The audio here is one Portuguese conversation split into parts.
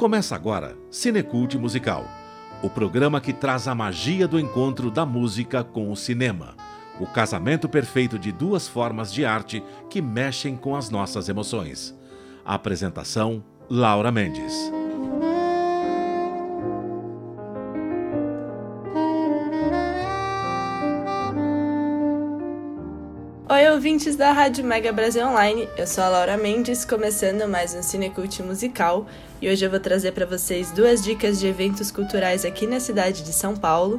Começa agora Cinecult Musical, o programa que traz a magia do encontro da música com o cinema. O casamento perfeito de duas formas de arte que mexem com as nossas emoções. A apresentação: Laura Mendes. Ouvintes da Rádio Mega Brasil Online. Eu sou a Laura Mendes, começando mais um Cinecult musical, e hoje eu vou trazer para vocês duas dicas de eventos culturais aqui na cidade de São Paulo.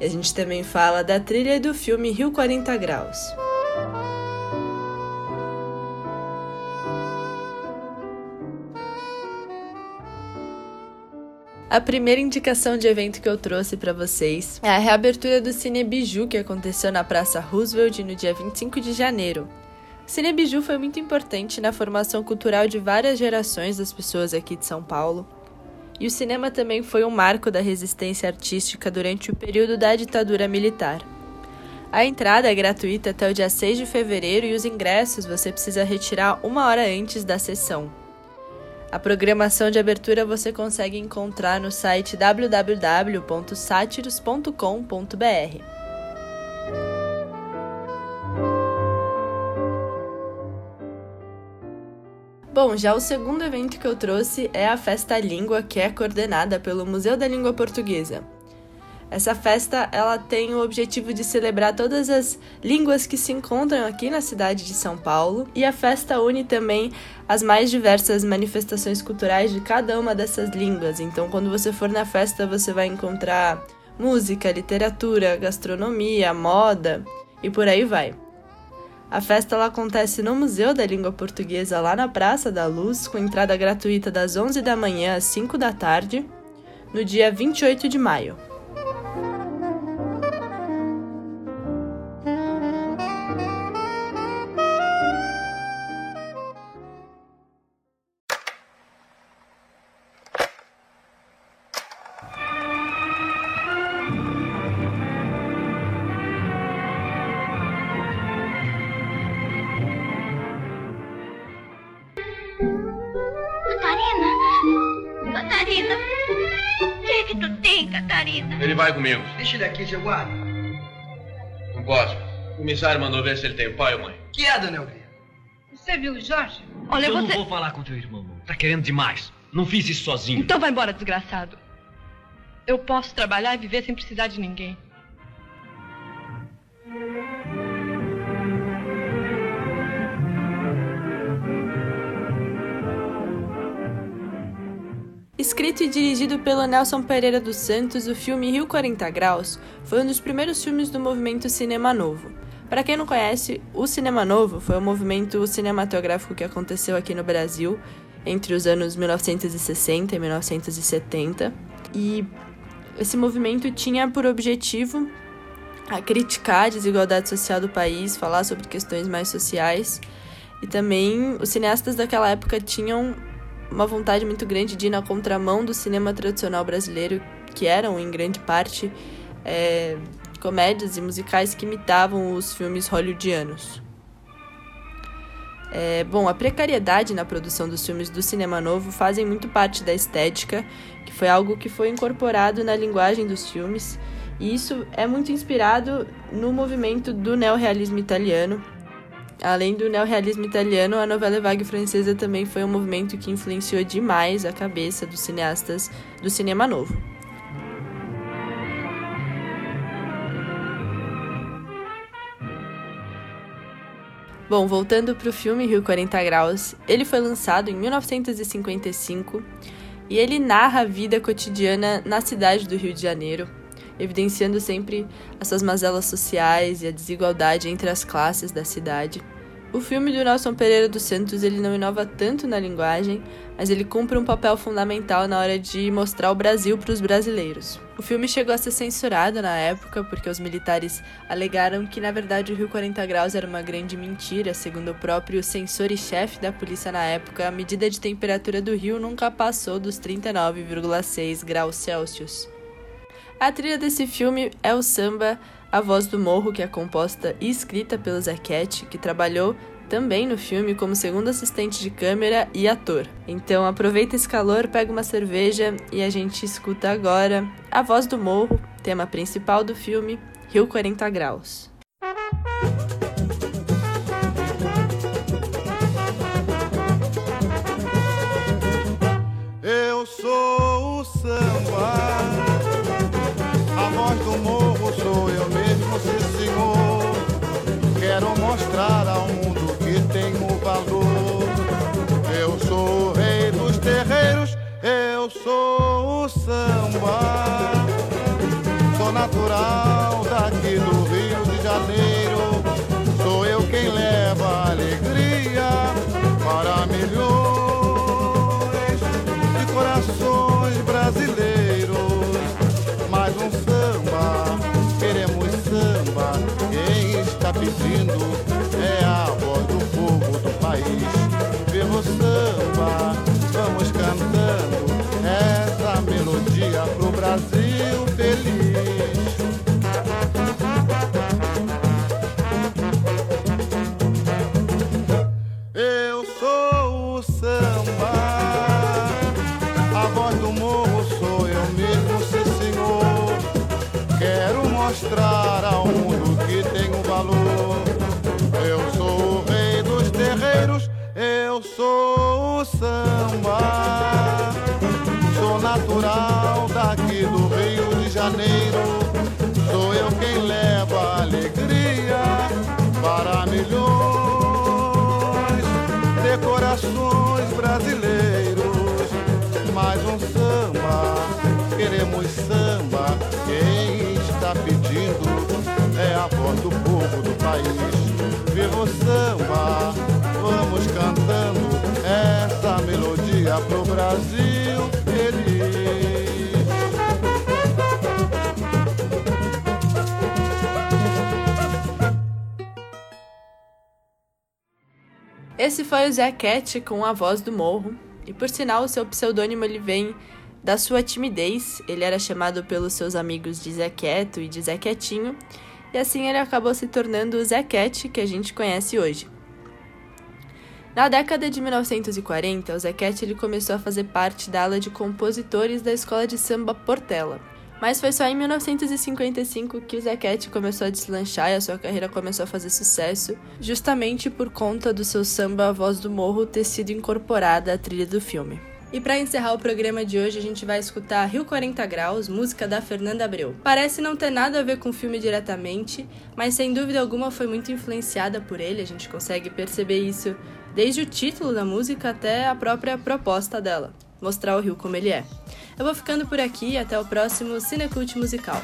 E a gente também fala da trilha do filme Rio 40 Graus. A primeira indicação de evento que eu trouxe para vocês é a reabertura do Cine Biju, que aconteceu na Praça Roosevelt no dia 25 de janeiro. Cine Biju foi muito importante na formação cultural de várias gerações das pessoas aqui de São Paulo. E o cinema também foi um marco da resistência artística durante o período da ditadura militar. A entrada é gratuita até o dia 6 de fevereiro e os ingressos você precisa retirar uma hora antes da sessão. A programação de abertura você consegue encontrar no site www.sátiros.com.br. Bom, já o segundo evento que eu trouxe é a Festa Língua, que é coordenada pelo Museu da Língua Portuguesa. Essa festa ela tem o objetivo de celebrar todas as línguas que se encontram aqui na cidade de São Paulo e a festa une também as mais diversas manifestações culturais de cada uma dessas línguas. Então, quando você for na festa, você vai encontrar música, literatura, gastronomia, moda e por aí vai. A festa ela acontece no Museu da Língua Portuguesa, lá na Praça da Luz, com entrada gratuita das 11 da manhã às 5 da tarde, no dia 28 de maio. Catarina? O que é que tu tem, Catarina? Ele vai comigo. Deixa ele aqui, seu guarda. Não posso. O comissário mandou ver se ele tem pai ou mãe. Que é, dona Elvira? Você viu o Jorge? Olha, eu você... não vou falar com teu irmão, não. Tá querendo demais. Não fiz isso sozinho. Então vai embora, desgraçado. Eu posso trabalhar e viver sem precisar de ninguém. Escrito e dirigido pelo Nelson Pereira dos Santos, o filme Rio 40 Graus foi um dos primeiros filmes do movimento Cinema Novo. Para quem não conhece, o Cinema Novo foi um movimento cinematográfico que aconteceu aqui no Brasil entre os anos 1960 e 1970. E esse movimento tinha por objetivo a criticar a desigualdade social do país, falar sobre questões mais sociais. E também os cineastas daquela época tinham uma vontade muito grande de ir na contramão do cinema tradicional brasileiro, que eram, em grande parte, é, comédias e musicais que imitavam os filmes hollywoodianos. É, bom, a precariedade na produção dos filmes do cinema novo fazem muito parte da estética, que foi algo que foi incorporado na linguagem dos filmes, e isso é muito inspirado no movimento do neorrealismo italiano, Além do neorrealismo italiano, a novela vague francesa também foi um movimento que influenciou demais a cabeça dos cineastas do cinema novo. Bom, voltando para o filme Rio 40 Graus, ele foi lançado em 1955 e ele narra a vida cotidiana na cidade do Rio de Janeiro, evidenciando sempre as suas mazelas sociais e a desigualdade entre as classes da cidade. O filme do Nelson Pereira dos Santos ele não inova tanto na linguagem, mas ele cumpre um papel fundamental na hora de mostrar o Brasil para os brasileiros. O filme chegou a ser censurado na época porque os militares alegaram que na verdade o Rio 40 Graus era uma grande mentira, segundo o próprio censor e chefe da polícia na época, a medida de temperatura do rio nunca passou dos 39,6 graus Celsius. A trilha desse filme é o samba A Voz do Morro, que é composta e escrita pelo Zequete, que trabalhou também no filme como segundo assistente de câmera e ator. Então aproveita esse calor, pega uma cerveja e a gente escuta agora A Voz do Morro, tema principal do filme, Rio 40 Graus. Brasil feliz. Eu sou o samba. A voz do morro sou eu mesmo, sim senhor. Quero mostrar ao mundo que tenho valor. Eu sou o rei dos terreiros, eu sou o samba. A voz do povo do país. Viva o samba, vamos cantando essa melodia pro Brasil feliz. Esse foi o Zé Cat com a voz do morro. E por sinal, seu pseudônimo ele vem da sua timidez. Ele era chamado pelos seus amigos de Zé Quieto e de Zé Quietinho. E assim ele acabou se tornando o Zé que a gente conhece hoje. Na década de 1940, o Cat ele começou a fazer parte da ala de compositores da escola de samba Portela. Mas foi só em 1955 que o Cat começou a deslanchar e a sua carreira começou a fazer sucesso, justamente por conta do seu samba A Voz do Morro ter sido incorporada à trilha do filme. E para encerrar o programa de hoje, a gente vai escutar Rio 40 Graus, música da Fernanda Abreu. Parece não ter nada a ver com o filme diretamente, mas sem dúvida alguma foi muito influenciada por ele, a gente consegue perceber isso desde o título da música até a própria proposta dela mostrar o Rio como ele é. Eu vou ficando por aqui até o próximo Cinecult Musical.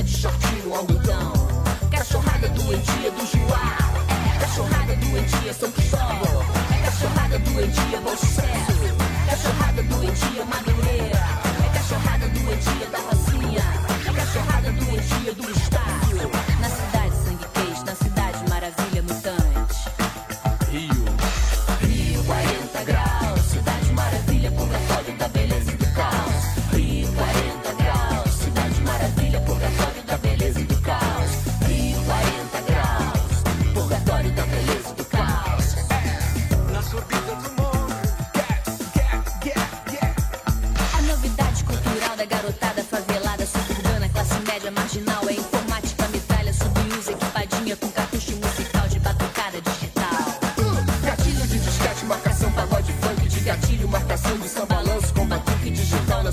Caceta de shortinho, algodão. Cachorrada doentia do Juá. Cachorrada doentia São Cristóvão. Cachorrada doentia Bom Sucesso. Cachorrada doentia Madrid.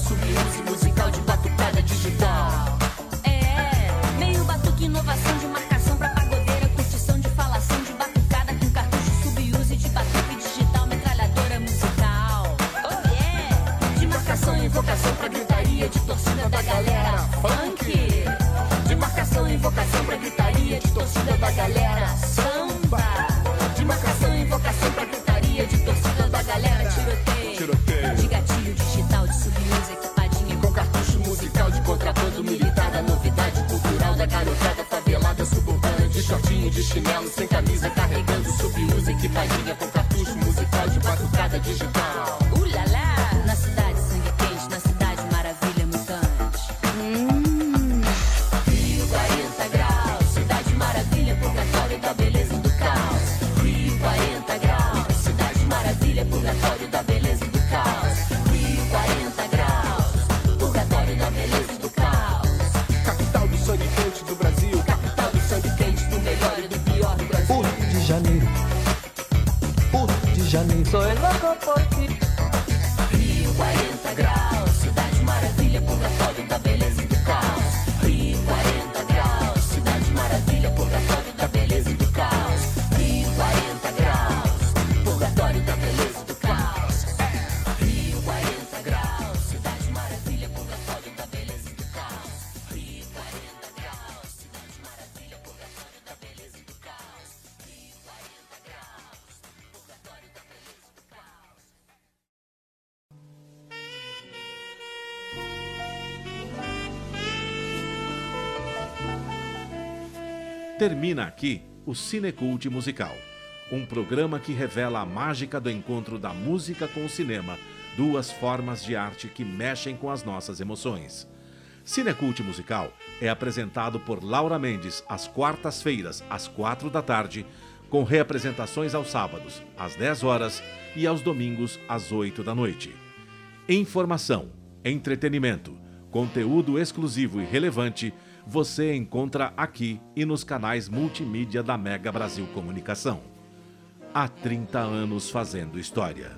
Sub-11 musical de batucada digital. É, meio batuque, inovação de marcação pra pagodeira, curtição de falação de batucada com cartucho sub-use de batuque digital, metralhadora musical. Oh yeah! De marcação e invocação pra gritaria, de torcida da galera funk. De marcação e invocação pra gritaria de torcida da galera chinelo sem camisa carregando sub-uso equipadinha com cartucho musical de batucada digital. Termina aqui o Cinecult Musical, um programa que revela a mágica do encontro da música com o cinema, duas formas de arte que mexem com as nossas emoções. Cinecult Musical é apresentado por Laura Mendes às quartas-feiras, às quatro da tarde, com reapresentações aos sábados, às 10 horas e aos domingos, às 8 da noite. Informação, entretenimento, conteúdo exclusivo e relevante você encontra aqui e nos canais multimídia da Mega Brasil Comunicação. Há 30 anos fazendo história.